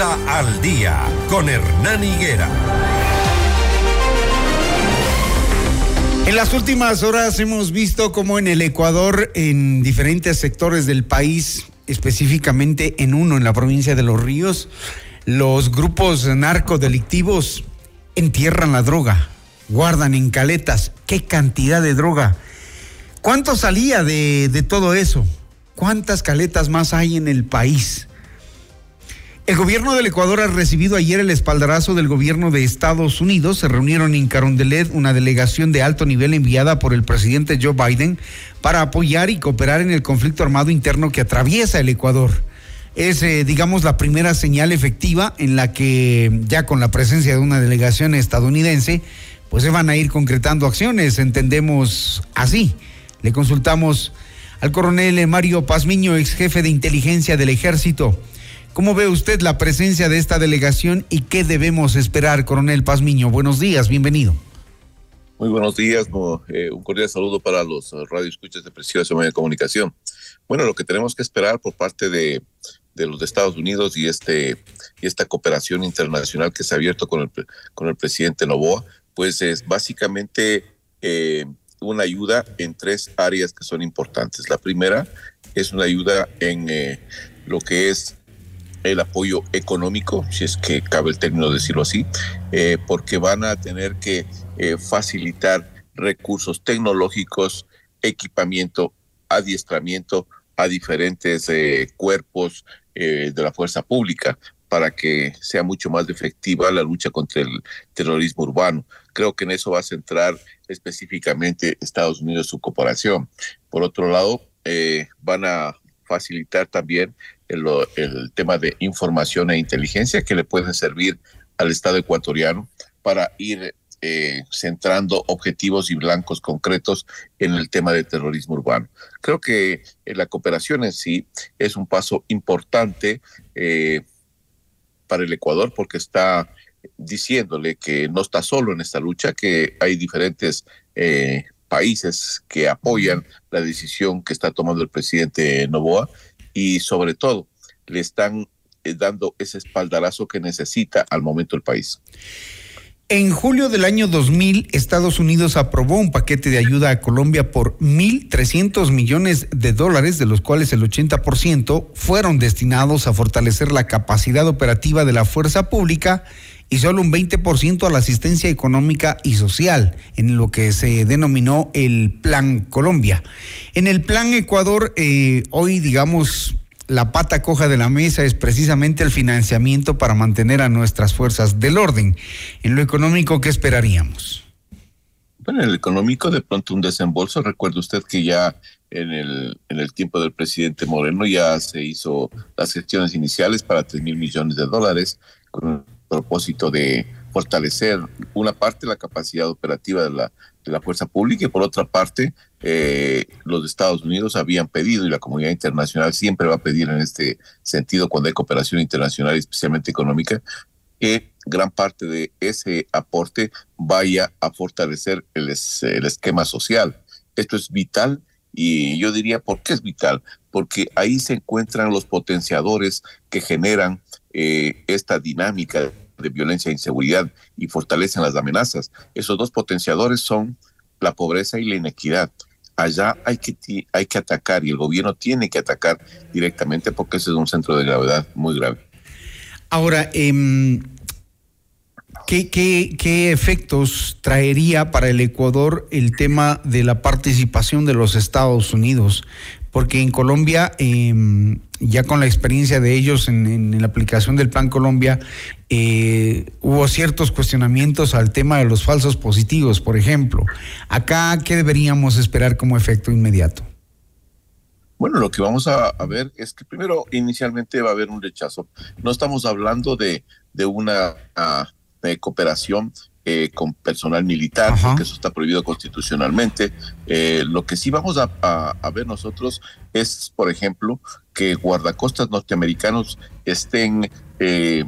Al Día con Hernán Higuera. En las últimas horas hemos visto cómo en el Ecuador, en diferentes sectores del país, específicamente en uno, en la provincia de Los Ríos, los grupos narcodelictivos entierran la droga, guardan en caletas. ¿Qué cantidad de droga? ¿Cuánto salía de, de todo eso? ¿Cuántas caletas más hay en el país? El gobierno del Ecuador ha recibido ayer el espaldarazo del gobierno de Estados Unidos. Se reunieron en Carondelet una delegación de alto nivel enviada por el presidente Joe Biden para apoyar y cooperar en el conflicto armado interno que atraviesa el Ecuador. Es, eh, digamos, la primera señal efectiva en la que ya con la presencia de una delegación estadounidense, pues se van a ir concretando acciones, entendemos así. Le consultamos al coronel Mario Pazmiño, ex jefe de inteligencia del ejército. ¿Cómo ve usted la presencia de esta delegación y qué debemos esperar, coronel Pazmiño? Buenos días, bienvenido. Muy buenos días, eh, un cordial saludo para los radioescuchas de Preciosa Media de Comunicación. Bueno, lo que tenemos que esperar por parte de, los Estados Unidos y este y esta cooperación internacional que se ha abierto con el con el presidente Novoa, pues es básicamente eh, una ayuda en tres áreas que son importantes. La primera es una ayuda en eh, lo que es el apoyo económico, si es que cabe el término decirlo así, eh, porque van a tener que eh, facilitar recursos tecnológicos, equipamiento, adiestramiento a diferentes eh, cuerpos de la fuerza pública para que sea mucho más efectiva la lucha contra el terrorismo urbano. Creo que en eso va a centrar específicamente Estados Unidos su cooperación. Por otro lado, van a facilitar también el, tema de información e inteligencia que le pueden servir al Estado ecuatoriano para ir eh, centrando objetivos y blancos concretos en el tema de terrorismo urbano. Creo que eh, la cooperación en sí es un paso importante eh, para el Ecuador porque está diciéndole que no está solo en esta lucha, que hay diferentes países que apoyan la decisión que está tomando el presidente Novoa y sobre todo le están eh, dando ese espaldarazo que necesita al momento el país. En julio del año 2000, Estados Unidos aprobó un paquete de ayuda a Colombia por 1.300 millones de dólares, de los cuales el 80% fueron destinados a fortalecer la capacidad operativa de la fuerza pública y solo un 20% a la asistencia económica y social, en lo que se denominó el Plan Colombia. En el Plan Ecuador, eh, hoy, digamos, la pata coja de la mesa es precisamente el financiamiento para mantener a nuestras fuerzas del orden. En lo económico, ¿qué esperaríamos? Bueno, en el económico, de pronto un desembolso. Recuerde usted que ya en el, en el tiempo del presidente Moreno ya se hizo las gestiones iniciales para 3 mil millones de dólares con propósito de fortalecer una parte la capacidad operativa de la, de la fuerza pública y por otra parte eh, los Estados Unidos habían pedido y la comunidad internacional siempre va a pedir en este sentido cuando hay cooperación internacional, especialmente económica, que gran parte de ese aporte vaya a fortalecer el, el esquema social. Esto es vital y yo diría, ¿por qué es vital? Porque ahí se encuentran los potenciadores que generan eh, esta dinámica de violencia e inseguridad y fortalecen las amenazas. Esos dos potenciadores son la pobreza y la inequidad. Allá hay que, hay que atacar y el gobierno tiene que atacar directamente porque ese es un centro de gravedad muy grave. Ahora, eh, ¿qué, qué, qué efectos traería para el Ecuador el tema de la participación de los Estados Unidos? Porque en Colombia eh, ya con la experiencia de ellos en, la aplicación del Plan Colombia, eh, hubo ciertos cuestionamientos al tema de los falsos positivos, por ejemplo. Acá, ¿qué deberíamos esperar como efecto inmediato? Bueno, lo que vamos a, ver es que primero, inicialmente va a haber un rechazo. No estamos hablando de, de una ah, cooperación eh, con personal militar, porque eso está prohibido constitucionalmente. Eh, lo que sí vamos a, ver nosotros es, por ejemplo, que guardacostas norteamericanos estén eh,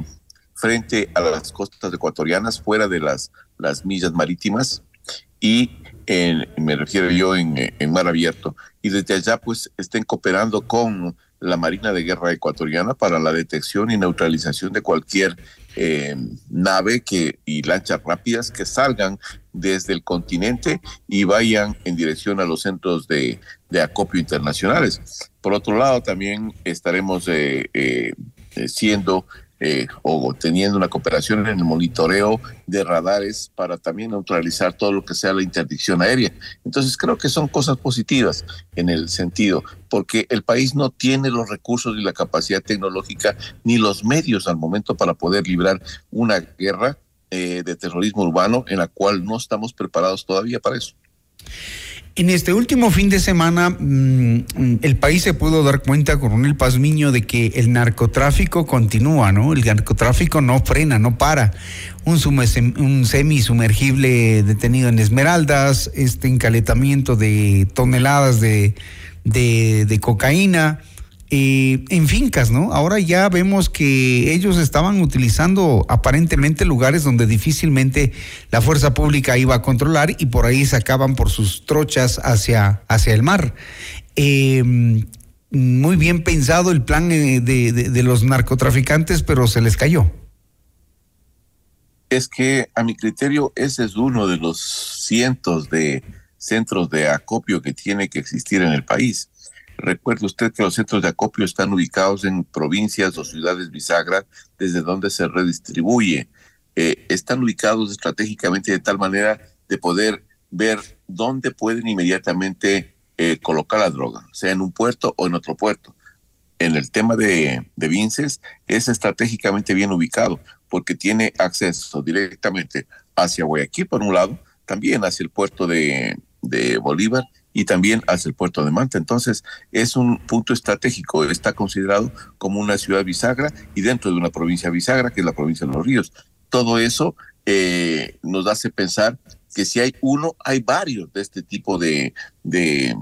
frente a las costas ecuatorianas, fuera de las, las millas marítimas, y me refiero yo en, en, mar abierto, y desde allá pues estén cooperando con la Marina de Guerra ecuatoriana para la detección y neutralización de cualquier eh, nave que, y lanchas rápidas que salgan desde el continente y vayan en dirección a los centros de, acopio internacionales. Por otro lado, también estaremos eh, eh, siendo eh, o teniendo una cooperación en el monitoreo de radares para también neutralizar todo lo que sea la interdicción aérea. Entonces creo que son cosas positivas en el sentido, porque el país no tiene los recursos ni la capacidad tecnológica ni los medios al momento para poder librar una guerra eh, de terrorismo urbano en la cual no estamos preparados todavía para eso. En este último fin de semana, mm, el país se pudo dar cuenta, con el Pazmiño, de que el narcotráfico continúa, ¿no? El narcotráfico no frena, no para. Un, un semisumergible detenido en Esmeraldas, este encaletamiento de toneladas de, de cocaína eh, en fincas, ¿no? Ahora ya vemos que ellos estaban utilizando aparentemente lugares donde difícilmente la fuerza pública iba a controlar y por ahí sacaban por sus trochas hacia, hacia el mar. Em, muy bien pensado el plan eh, de, de los narcotraficantes, pero se les cayó. Es que a mi criterio ese es uno de los cientos de centros de acopio que tiene que existir en el país Recuerde usted que los centros de acopio están ubicados en provincias o ciudades bisagras desde donde se redistribuye. Eh, están ubicados estratégicamente de tal manera de poder ver dónde pueden inmediatamente eh, colocar la droga, sea en un puerto o en otro puerto. En el tema de, de Vinces es estratégicamente bien ubicado porque tiene acceso directamente hacia Guayaquil por un lado, también hacia el puerto de, de Bolívar y también hacia el puerto de Manta. Entonces, es un punto estratégico, está considerado como una ciudad bisagra y dentro de una provincia bisagra, que es la provincia de los ríos. Todo eso eh, nos hace pensar que si hay uno, hay varios de este tipo de, de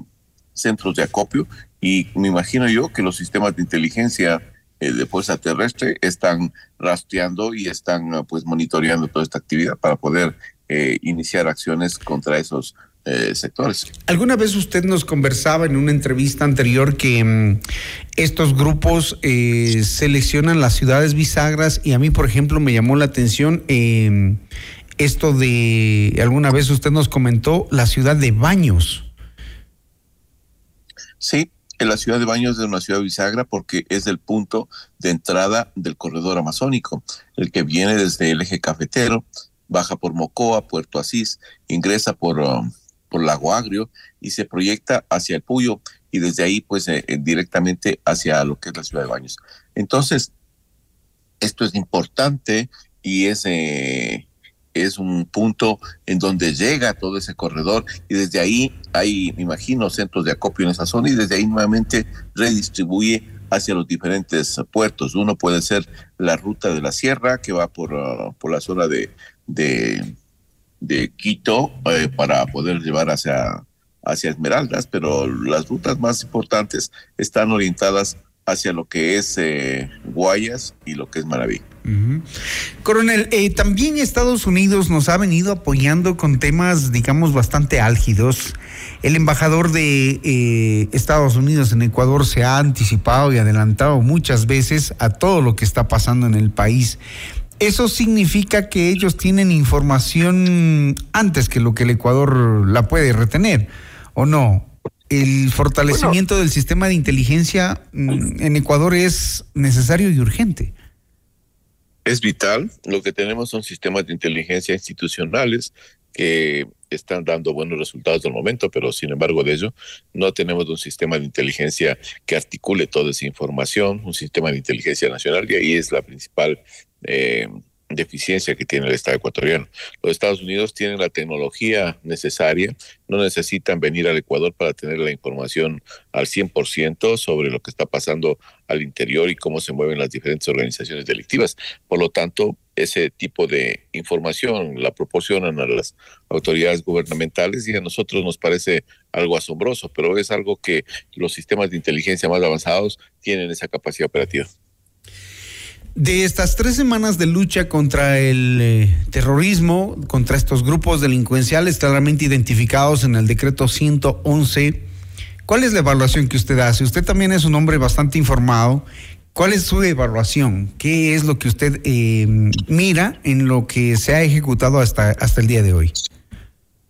centros de acopio y me imagino yo que los sistemas de inteligencia eh, de fuerza terrestre están rastreando y están pues monitoreando toda esta actividad para poder eh, iniciar acciones contra esos eh, sectores. Alguna vez usted nos conversaba en una entrevista anterior que mm, estos grupos eh, seleccionan las ciudades bisagras y a mí, por ejemplo, me llamó la atención em, esto de, alguna vez usted nos comentó, la ciudad de Baños. Sí, en la ciudad de Baños es una ciudad bisagra porque es el punto de entrada del corredor amazónico, el que viene desde el eje cafetero, baja por Mocoa, Puerto Asís, ingresa por... Um, por Lago Agrio y se proyecta hacia el Puyo y desde ahí pues eh, eh, directamente hacia lo que es la ciudad de Baños. Entonces, esto es importante y es, eh, es un punto en donde llega todo ese corredor y desde ahí hay, me imagino, centros de acopio en esa zona y desde ahí nuevamente redistribuye hacia los diferentes puertos. Uno puede ser la ruta de la sierra que va por, uh, por la zona de, de de Quito eh, para poder llevar hacia, hacia Esmeraldas, pero las rutas más importantes están orientadas hacia lo que es eh, Guayas y lo que es Maraví. Coronel, eh, también Estados Unidos nos ha venido apoyando con temas, digamos, bastante álgidos. El embajador de Estados Unidos en Ecuador se ha anticipado y adelantado muchas veces a todo lo que está pasando en el país. ¿Eso significa que ellos tienen información antes que lo que el Ecuador la puede retener o no? El fortalecimiento del sistema de inteligencia mm, en Ecuador es necesario y urgente. Es vital. Lo que tenemos son sistemas de inteligencia institucionales que están dando buenos resultados al momento, pero sin embargo de ello no tenemos un sistema de inteligencia que articule toda esa información, un sistema de inteligencia nacional y ahí es la principal eh, deficiencia que tiene el Estado ecuatoriano. Los Estados Unidos tienen la tecnología necesaria, no necesitan venir al Ecuador para tener la información al 100% sobre lo que está pasando al interior y cómo se mueven las diferentes organizaciones delictivas. Por lo tanto, ese tipo de información la proporcionan a las autoridades gubernamentales y a nosotros nos parece algo asombroso, pero es algo que los sistemas de inteligencia más avanzados tienen esa capacidad operativa. De estas tres semanas de lucha contra el eh, terrorismo, contra estos grupos delincuenciales claramente identificados en el decreto 111, ¿Cuál es la evaluación que usted hace? Usted también es un hombre bastante informado. ¿Cuál es su evaluación? ¿Qué es lo que usted eh, mira en lo que se ha ejecutado hasta, hasta el día de hoy?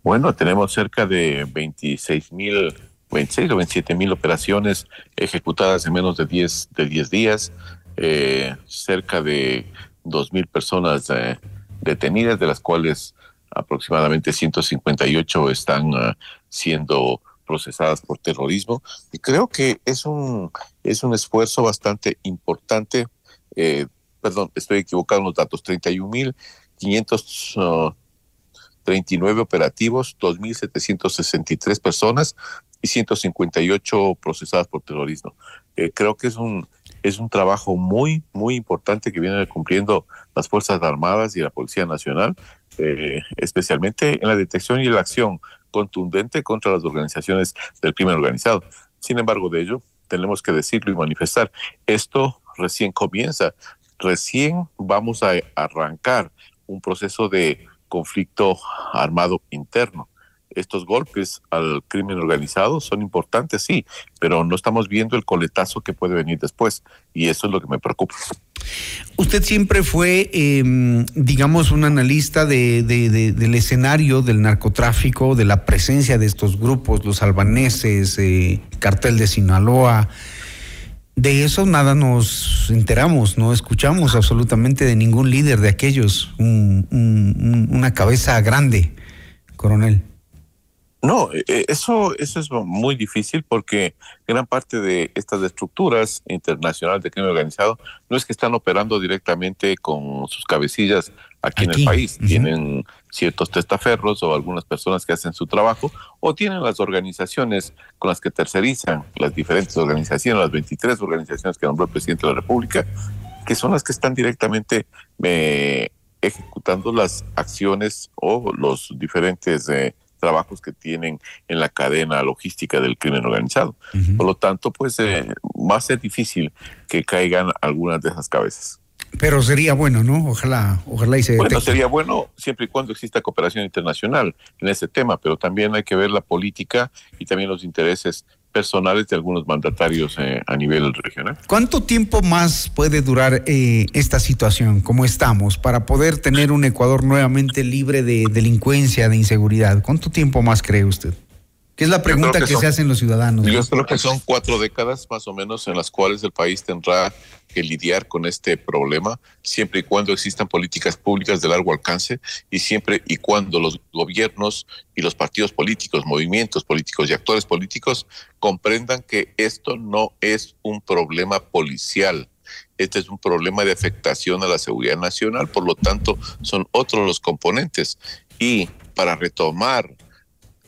Bueno, tenemos cerca de 26 mil, 26 o 27 mil operaciones ejecutadas en menos de 10, de 10 días, eh, cerca de 2 mil personas eh, detenidas, de las cuales aproximadamente 158 están ah, siendo procesadas por terrorismo. Y creo que es un, es un esfuerzo bastante importante. Eh, perdón, estoy equivocado en los datos. 31.539 operativos, 2.763 personas y 158 procesadas por terrorismo. Eh, creo que es un, es un trabajo muy, muy importante que vienen cumpliendo las Fuerzas Armadas y la Policía Nacional, eh, especialmente en la detección y la acción contundente contra las organizaciones del crimen organizado. Sin embargo, de ello, tenemos que decirlo y manifestar, esto recién comienza, recién vamos a arrancar un proceso de conflicto armado interno estos golpes al crimen organizado son importantes, sí, pero no estamos viendo el coletazo que puede venir después y eso es lo que me preocupa. Usted siempre fue, em, digamos, un analista de, del escenario del narcotráfico, de la presencia de estos grupos, los albaneses, eh, cartel de Sinaloa. De eso nada nos enteramos, no escuchamos absolutamente de ningún líder de aquellos, una cabeza grande, coronel. No, e, e, eso, eso es muy difícil porque gran parte de estas estructuras internacionales de crimen organizado no es que están operando directamente con sus cabecillas aquí, en el país. Tienen ciertos testaferros o algunas personas que hacen su trabajo o tienen las organizaciones con las que tercerizan las diferentes organizaciones, las 23 organizaciones que nombró el presidente de la República, que son las que están directamente eh, ejecutando las acciones o los diferentes... Eh, trabajos que tienen en la cadena logística del crimen organizado. Por lo tanto, pues eh, va a ser difícil que caigan algunas de esas cabezas. Pero sería bueno, ¿no? Ojalá, ojalá y se Bueno, sería bueno siempre y cuando exista cooperación internacional en ese tema, pero también hay que ver la política y también los intereses personales de algunos mandatarios eh, a nivel regional. ¿Cuánto tiempo más puede durar eh, esta situación como estamos para poder tener un Ecuador nuevamente libre de delincuencia, de inseguridad? ¿Cuánto tiempo más cree usted? ¿Qué es la pregunta que, se hacen los ciudadanos? Yo creo que son cuatro décadas más o menos en las cuales el país tendrá que lidiar con este problema, siempre y cuando existan políticas públicas de largo alcance y siempre y cuando los gobiernos y los partidos políticos, movimientos políticos y actores políticos comprendan que esto no es un problema policial, este es un problema de afectación a la seguridad nacional, por lo tanto son otros los componentes. Y para retomar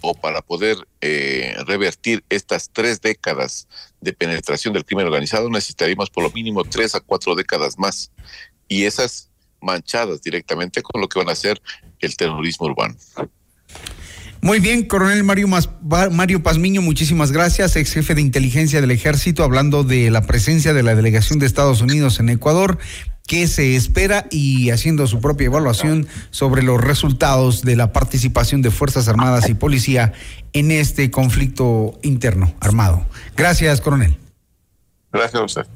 o para poder eh, revertir estas tres décadas de penetración del crimen organizado necesitaríamos por lo mínimo tres a cuatro décadas más y esas manchadas directamente con lo que van a ser el terrorismo urbano. Muy bien, coronel Mario, Mario Pazmiño, muchísimas gracias, ex jefe de inteligencia del ejército, hablando de la presencia de la delegación de Estados Unidos en Ecuador qué se espera y haciendo su propia evaluación sobre los resultados de la participación de Fuerzas Armadas y Policía en este conflicto interno armado. Gracias, coronel. Gracias a usted.